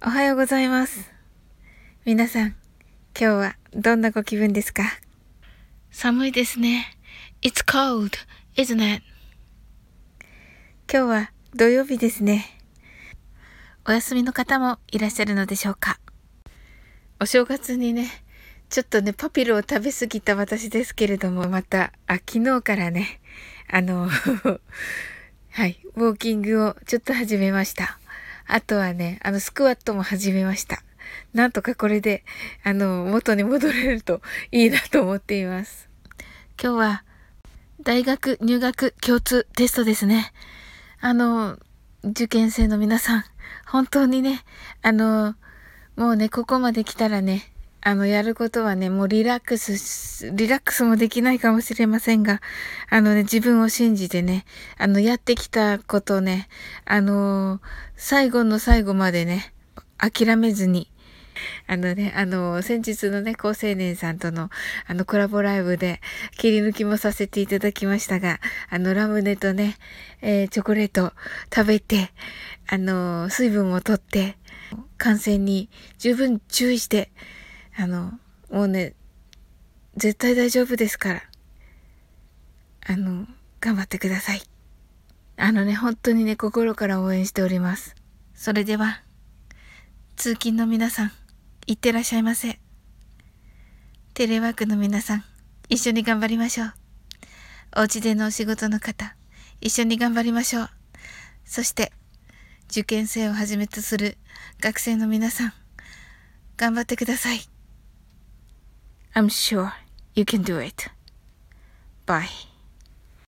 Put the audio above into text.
おはようございます。皆さん、今日はどんなご気分ですか？寒いですね。It's cold, isn't it? 今日は土曜日ですね。お休みの方もいらっしゃるのでしょうか？お正月にね、ちょっとね、パピルを食べ過ぎた私ですけれども、また、あ、昨日からね、あの、はい、ウォーキングをちょっと始めました。あとはね、あの、スクワットも始めました。なんとかこれで、あの、元に戻れるといいなと思っています。今日は、大学入学共通テストですね。あの、受験生の皆さん、本当にね、あの、もうね、ここまで来たらね、あの、やることはね、もうリラックス、リラックスもできないかもしれませんが、あのね、自分を信じてね、あの、やってきたことをね、あの、最後の最後までね、諦めずに、あのね、あの、先日のね、高青年さんとの、あの、コラボライブで、切り抜きもさせていただきましたが、あの、ラムネとね、えーチョコレート食べて、あの、水分をとって、感染に十分注意して、あの、もうね、絶対大丈夫ですから、あの、頑張ってください。あのね、本当にね、心から応援しております。それでは、通勤の皆さん、いってらっしゃいませ。テレワークの皆さん、一緒に頑張りましょう。お家でのお仕事の方、一緒に頑張りましょう。そして、受験生をはじめとする学生の皆さん、頑張ってください。I'm sure you can do it. Bye.